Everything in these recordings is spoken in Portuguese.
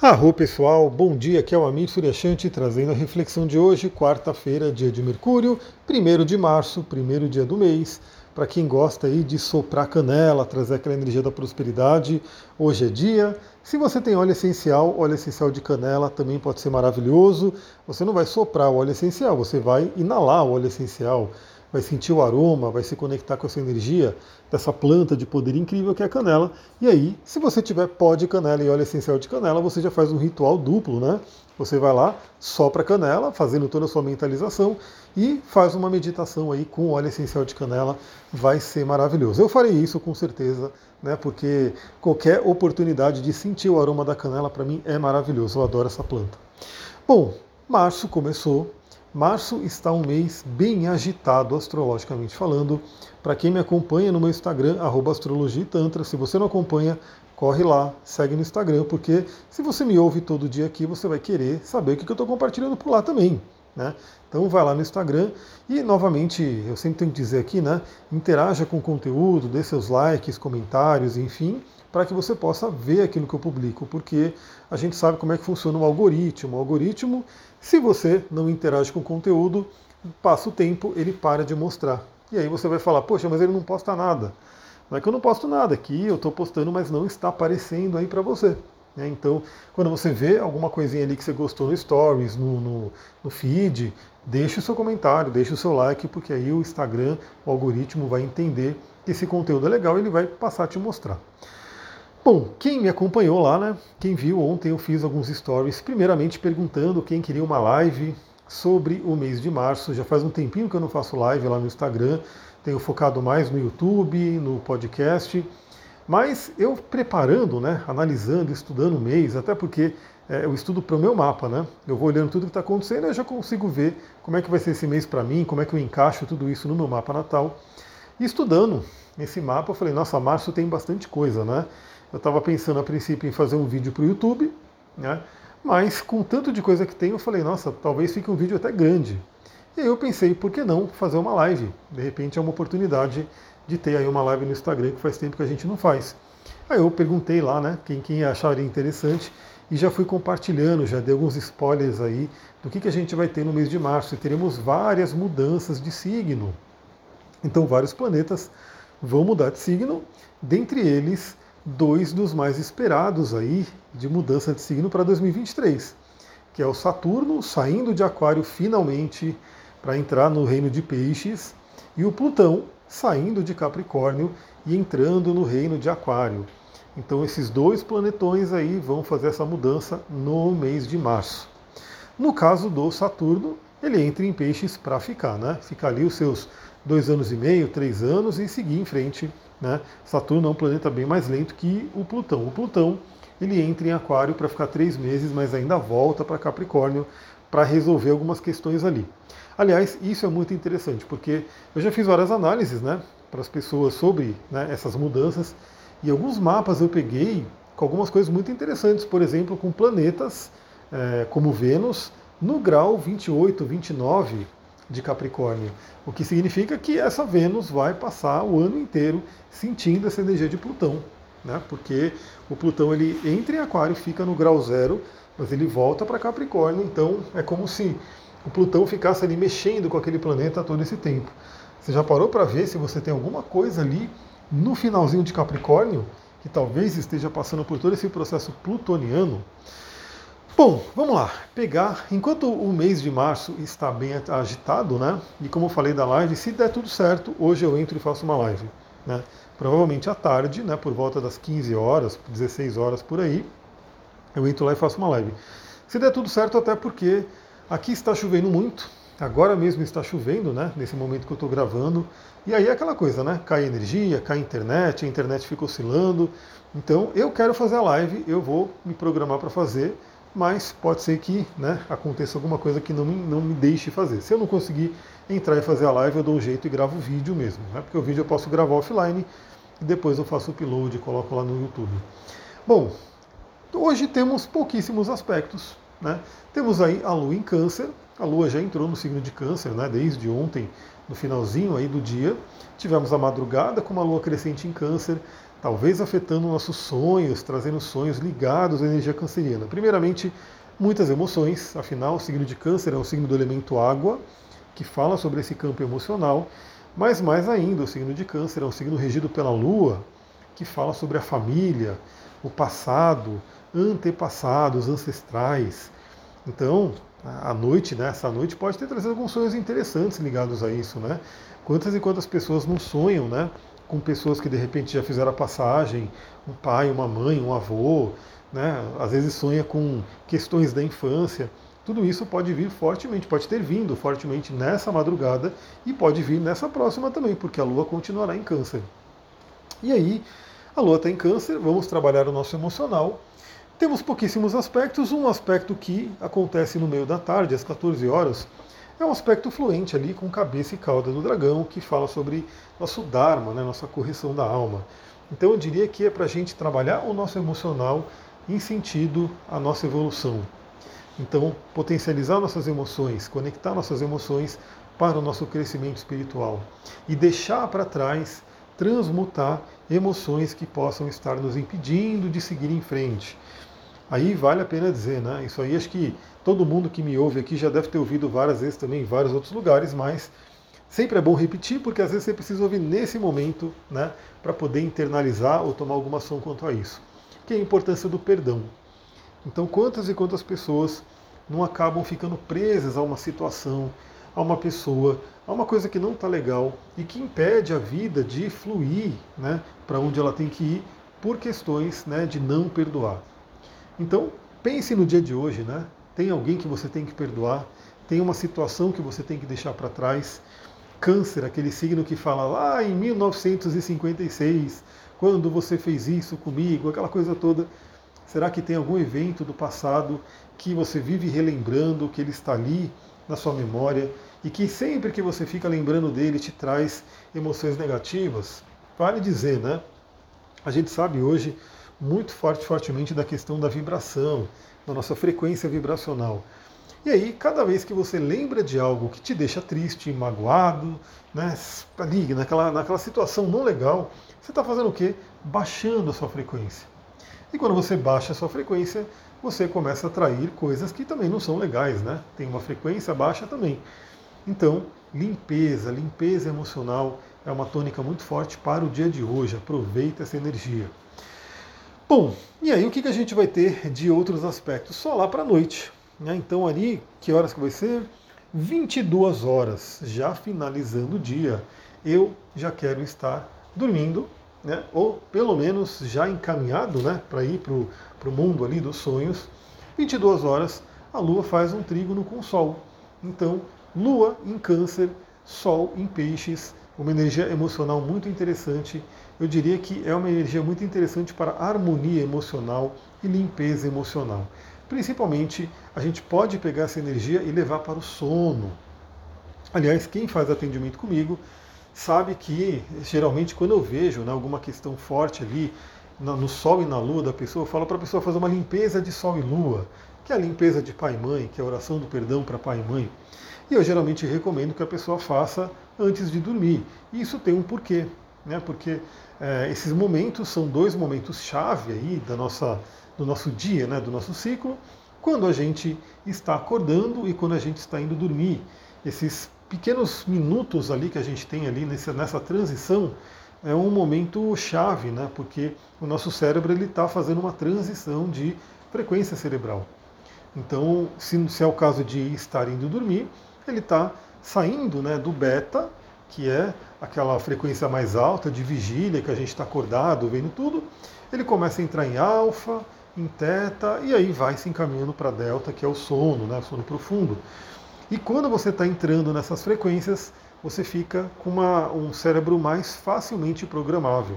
Arro pessoal, bom dia, aqui é o Amir Suryashanti trazendo a reflexão de hoje, quarta-feira, dia de Mercúrio, primeiro de março, primeiro dia do mês. Para quem gosta aí de soprar canela, trazer aquela energia da prosperidade, hoje é dia. Se você tem óleo essencial, óleo essencial de canela também pode ser maravilhoso. Você não vai soprar o óleo essencial, você vai inalar o óleo essencial vai sentir o aroma, vai se conectar com essa energia dessa planta de poder incrível que é a canela. E aí, se você tiver pó de canela e óleo essencial de canela, você já faz um ritual duplo, né? Você vai lá, sopra a canela, fazendo toda a sua mentalização e faz uma meditação aí com óleo essencial de canela, vai ser maravilhoso. Eu farei isso com certeza, né? Porque qualquer oportunidade de sentir o aroma da canela para mim é maravilhoso. Eu adoro essa planta. Bom, março começou, Março está um mês bem agitado astrologicamente falando. Para quem me acompanha no meu Instagram, astrologitantra, se você não acompanha, corre lá, segue no Instagram, porque se você me ouve todo dia aqui, você vai querer saber o que eu estou compartilhando por lá também. Né? Então vai lá no Instagram e novamente, eu sempre tenho que dizer aqui, né? Interaja com o conteúdo, dê seus likes, comentários, enfim para que você possa ver aquilo que eu publico, porque a gente sabe como é que funciona o algoritmo. O algoritmo, se você não interage com o conteúdo, passa o tempo, ele para de mostrar. E aí você vai falar, poxa, mas ele não posta nada. Não é que eu não posto nada, aqui eu estou postando, mas não está aparecendo aí para você. Né? Então, quando você vê alguma coisinha ali que você gostou no Stories, no, no, no feed, deixe o seu comentário, deixe o seu like, porque aí o Instagram, o algoritmo vai entender que esse conteúdo é legal e ele vai passar a te mostrar. Bom, quem me acompanhou lá, né? Quem viu ontem eu fiz alguns stories, primeiramente perguntando quem queria uma live sobre o mês de março. Já faz um tempinho que eu não faço live lá no Instagram, tenho focado mais no YouTube, no podcast. Mas eu preparando, né, analisando, estudando o mês, até porque é, eu estudo para o meu mapa, né? Eu vou olhando tudo que está acontecendo e eu já consigo ver como é que vai ser esse mês para mim, como é que eu encaixo tudo isso no meu mapa natal. E estudando esse mapa, eu falei, nossa, março tem bastante coisa, né? Eu estava pensando a princípio em fazer um vídeo para o YouTube, né? mas com tanto de coisa que tem, eu falei, nossa, talvez fique um vídeo até grande. E aí eu pensei, por que não fazer uma live? De repente é uma oportunidade de ter aí uma live no Instagram que faz tempo que a gente não faz. Aí eu perguntei lá, né, quem, quem acharia interessante e já fui compartilhando, já dei alguns spoilers aí do que, que a gente vai ter no mês de março. E teremos várias mudanças de signo. Então vários planetas vão mudar de signo, dentre eles dois dos mais esperados aí de mudança de signo para 2023, que é o Saturno saindo de Aquário finalmente para entrar no reino de Peixes e o Plutão saindo de Capricórnio e entrando no reino de Aquário. Então esses dois planetões aí vão fazer essa mudança no mês de março. No caso do Saturno, ele entra em peixes para ficar, né? Ficar ali os seus dois anos e meio, três anos e seguir em frente né? Saturno é um planeta bem mais lento que o Plutão. O Plutão ele entra em Aquário para ficar três meses, mas ainda volta para Capricórnio para resolver algumas questões ali. Aliás, isso é muito interessante, porque eu já fiz várias análises né, para as pessoas sobre né, essas mudanças, e alguns mapas eu peguei com algumas coisas muito interessantes, por exemplo, com planetas é, como Vênus no grau 28, 29 de Capricórnio, o que significa que essa Vênus vai passar o ano inteiro sentindo essa energia de Plutão, né? porque o Plutão ele entra em Aquário, fica no grau zero, mas ele volta para Capricórnio, então é como se o Plutão ficasse ali mexendo com aquele planeta todo esse tempo. Você já parou para ver se você tem alguma coisa ali no finalzinho de Capricórnio que talvez esteja passando por todo esse processo plutoniano? Bom, vamos lá. Pegar, enquanto o mês de março está bem agitado, né? E como eu falei da live, se der tudo certo, hoje eu entro e faço uma live, né? Provavelmente à tarde, né? Por volta das 15 horas, 16 horas por aí, eu entro lá e faço uma live. Se der tudo certo, até porque aqui está chovendo muito, agora mesmo está chovendo, né? Nesse momento que eu estou gravando. E aí é aquela coisa, né? Cai energia, cai internet, a internet fica oscilando. Então eu quero fazer a live, eu vou me programar para fazer mas pode ser que né, aconteça alguma coisa que não me, não me deixe fazer. Se eu não conseguir entrar e fazer a live, eu dou um jeito e gravo o vídeo mesmo, né, porque o vídeo eu posso gravar offline e depois eu faço o upload e coloco lá no YouTube. Bom, hoje temos pouquíssimos aspectos. Né? Temos aí a Lua em Câncer, a Lua já entrou no signo de Câncer né, desde ontem, no finalzinho aí do dia. Tivemos a madrugada com uma Lua crescente em Câncer, talvez afetando nossos sonhos, trazendo sonhos ligados à energia canceriana. Primeiramente, muitas emoções, afinal, o signo de Câncer é o signo do elemento água, que fala sobre esse campo emocional, mas mais ainda, o signo de Câncer é um signo regido pela Lua, que fala sobre a família, o passado, antepassados, ancestrais. Então, a noite, né, essa noite pode ter trazido alguns sonhos interessantes ligados a isso, né? Quantas e quantas pessoas não sonham, né? Com pessoas que de repente já fizeram a passagem, um pai, uma mãe, um avô, né? Às vezes sonha com questões da infância. Tudo isso pode vir fortemente, pode ter vindo fortemente nessa madrugada e pode vir nessa próxima também, porque a Lua continuará em câncer. E aí, a Lua está em câncer, vamos trabalhar o nosso emocional. Temos pouquíssimos aspectos. Um aspecto que acontece no meio da tarde, às 14 horas, é um aspecto fluente ali com cabeça e cauda do dragão, que fala sobre nosso Dharma, né, nossa correção da alma. Então eu diria que é para a gente trabalhar o nosso emocional em sentido à nossa evolução. Então, potencializar nossas emoções, conectar nossas emoções para o nosso crescimento espiritual e deixar para trás, transmutar emoções que possam estar nos impedindo de seguir em frente. Aí vale a pena dizer, né? Isso aí acho que todo mundo que me ouve aqui já deve ter ouvido várias vezes também em vários outros lugares, mas sempre é bom repetir, porque às vezes você precisa ouvir nesse momento, né? Para poder internalizar ou tomar alguma ação quanto a isso. Que é a importância do perdão. Então, quantas e quantas pessoas não acabam ficando presas a uma situação, a uma pessoa, a uma coisa que não está legal e que impede a vida de fluir né, para onde ela tem que ir por questões né, de não perdoar. Então, pense no dia de hoje, né? Tem alguém que você tem que perdoar, tem uma situação que você tem que deixar para trás. Câncer, aquele signo que fala lá em 1956, quando você fez isso comigo, aquela coisa toda. Será que tem algum evento do passado que você vive relembrando, que ele está ali na sua memória e que sempre que você fica lembrando dele te traz emoções negativas? Vale dizer, né? A gente sabe hoje muito forte, fortemente da questão da vibração, da nossa frequência vibracional. E aí, cada vez que você lembra de algo que te deixa triste, magoado, né, ali, naquela, naquela situação não legal, você está fazendo o quê? Baixando a sua frequência. E quando você baixa a sua frequência, você começa a atrair coisas que também não são legais, né? Tem uma frequência baixa também. Então, limpeza, limpeza emocional é uma tônica muito forte para o dia de hoje. Aproveita essa energia. Bom, e aí o que, que a gente vai ter de outros aspectos? Só lá para a noite. Né? Então ali, que horas que vai ser? 22 horas, já finalizando o dia, eu já quero estar dormindo, né? ou pelo menos já encaminhado né? para ir para o mundo ali dos sonhos. 22 horas, a Lua faz um trígono com o Sol. Então, Lua em Câncer, Sol em Peixes, uma energia emocional muito interessante eu diria que é uma energia muito interessante para harmonia emocional e limpeza emocional. Principalmente, a gente pode pegar essa energia e levar para o sono. Aliás, quem faz atendimento comigo sabe que, geralmente, quando eu vejo né, alguma questão forte ali no sol e na lua da pessoa, eu falo para a pessoa fazer uma limpeza de sol e lua, que é a limpeza de pai e mãe, que é a oração do perdão para pai e mãe. E eu geralmente recomendo que a pessoa faça antes de dormir. E isso tem um porquê, né? porque é, esses momentos são dois momentos chave aí da nossa, do nosso dia, né, do nosso ciclo, quando a gente está acordando e quando a gente está indo dormir. Esses pequenos minutos ali que a gente tem ali nessa, nessa transição é um momento chave, né, porque o nosso cérebro ele está fazendo uma transição de frequência cerebral. Então, se, se é o caso de estar indo dormir, ele está saindo né, do beta que é aquela frequência mais alta de vigília, que a gente está acordado, vendo tudo, ele começa a entrar em alfa, em teta, e aí vai se encaminhando para delta, que é o sono, né, o sono profundo. E quando você está entrando nessas frequências, você fica com uma, um cérebro mais facilmente programável.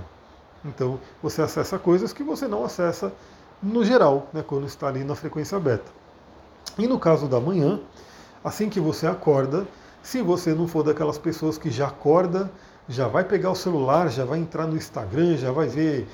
Então, você acessa coisas que você não acessa no geral, né, quando está ali na frequência beta. E no caso da manhã, assim que você acorda, se você não for daquelas pessoas que já acorda, já vai pegar o celular, já vai entrar no Instagram, já vai ver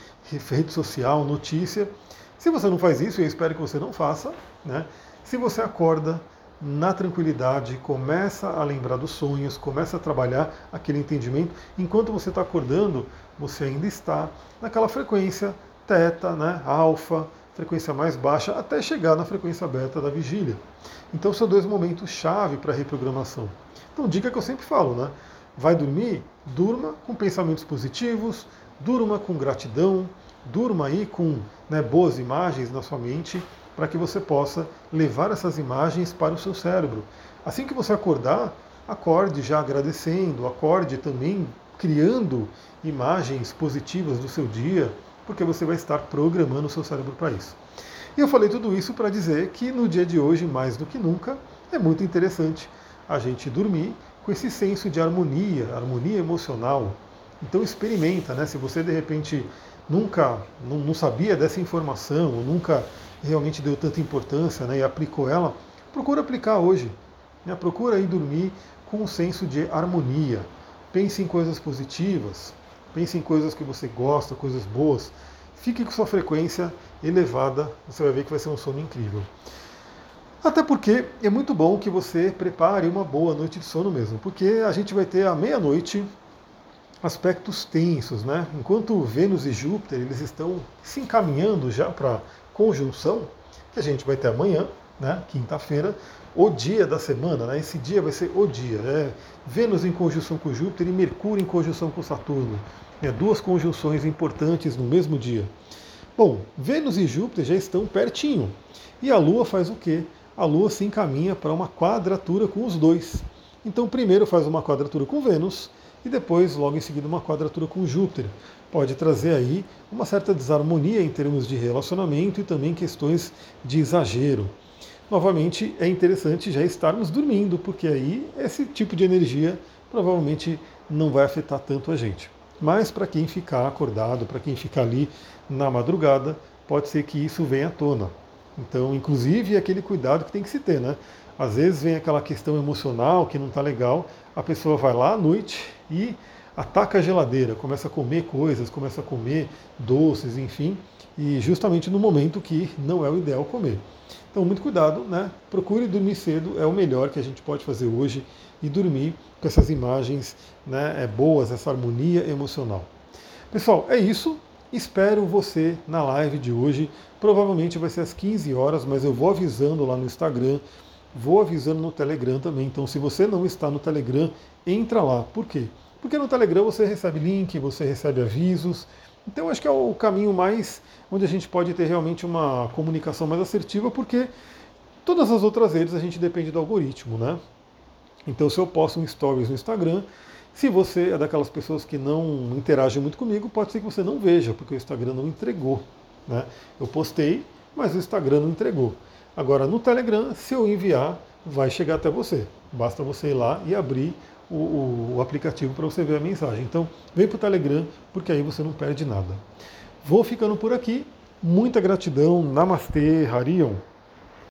rede social, notícia. Se você não faz isso, eu espero que você não faça, né? Se você acorda, na tranquilidade, começa a lembrar dos sonhos, começa a trabalhar aquele entendimento. Enquanto você está acordando, você ainda está naquela frequência teta, né, alfa, frequência mais baixa, até chegar na frequência beta da vigília. Então são dois momentos chave para a reprogramação. Então, dica que eu sempre falo, né? Vai dormir? Durma com pensamentos positivos, durma com gratidão, durma aí com né, boas imagens na sua mente, para que você possa levar essas imagens para o seu cérebro. Assim que você acordar, acorde já agradecendo, acorde também criando imagens positivas do seu dia, porque você vai estar programando o seu cérebro para isso. E eu falei tudo isso para dizer que no dia de hoje, mais do que nunca, é muito interessante a gente dormir com esse senso de harmonia, harmonia emocional. Então experimenta, né? Se você de repente nunca não, não sabia dessa informação, ou nunca realmente deu tanta importância né, e aplicou ela, procura aplicar hoje. Né? Procura aí dormir com um senso de harmonia. Pense em coisas positivas, pense em coisas que você gosta, coisas boas. Fique com sua frequência elevada, você vai ver que vai ser um sono incrível. Até porque é muito bom que você prepare uma boa noite de sono mesmo, porque a gente vai ter à meia-noite aspectos tensos, né? Enquanto Vênus e Júpiter eles estão se encaminhando já para conjunção, que a gente vai ter amanhã, né? Quinta-feira, o dia da semana, né? Esse dia vai ser o dia, né? Vênus em conjunção com Júpiter e Mercúrio em conjunção com Saturno. É, duas conjunções importantes no mesmo dia. Bom, Vênus e Júpiter já estão pertinho. E a Lua faz o quê? A Lua se encaminha para uma quadratura com os dois. Então, primeiro faz uma quadratura com Vênus e depois, logo em seguida, uma quadratura com Júpiter. Pode trazer aí uma certa desarmonia em termos de relacionamento e também questões de exagero. Novamente, é interessante já estarmos dormindo, porque aí esse tipo de energia provavelmente não vai afetar tanto a gente. Mas para quem ficar acordado, para quem ficar ali na madrugada, pode ser que isso venha à tona. Então, inclusive, é aquele cuidado que tem que se ter, né? Às vezes vem aquela questão emocional que não está legal, a pessoa vai lá à noite e ataca a geladeira, começa a comer coisas, começa a comer doces, enfim, e justamente no momento que não é o ideal comer. Então, muito cuidado, né? Procure dormir cedo, é o melhor que a gente pode fazer hoje e dormir com essas imagens né, é, boas, essa harmonia emocional. Pessoal, é isso. Espero você na live de hoje. Provavelmente vai ser às 15 horas, mas eu vou avisando lá no Instagram, vou avisando no Telegram também. Então, se você não está no Telegram, entra lá. Por quê? Porque no Telegram você recebe link, você recebe avisos. Então, acho que é o caminho mais onde a gente pode ter realmente uma comunicação mais assertiva, porque todas as outras redes a gente depende do algoritmo, né? Então, se eu posto um stories no Instagram, se você é daquelas pessoas que não interagem muito comigo, pode ser que você não veja, porque o Instagram não entregou. Né? Eu postei, mas o Instagram não entregou. Agora, no Telegram, se eu enviar, vai chegar até você. Basta você ir lá e abrir o, o, o aplicativo para você ver a mensagem. Então, vem para o Telegram, porque aí você não perde nada. Vou ficando por aqui. Muita gratidão. Namastê, Harion.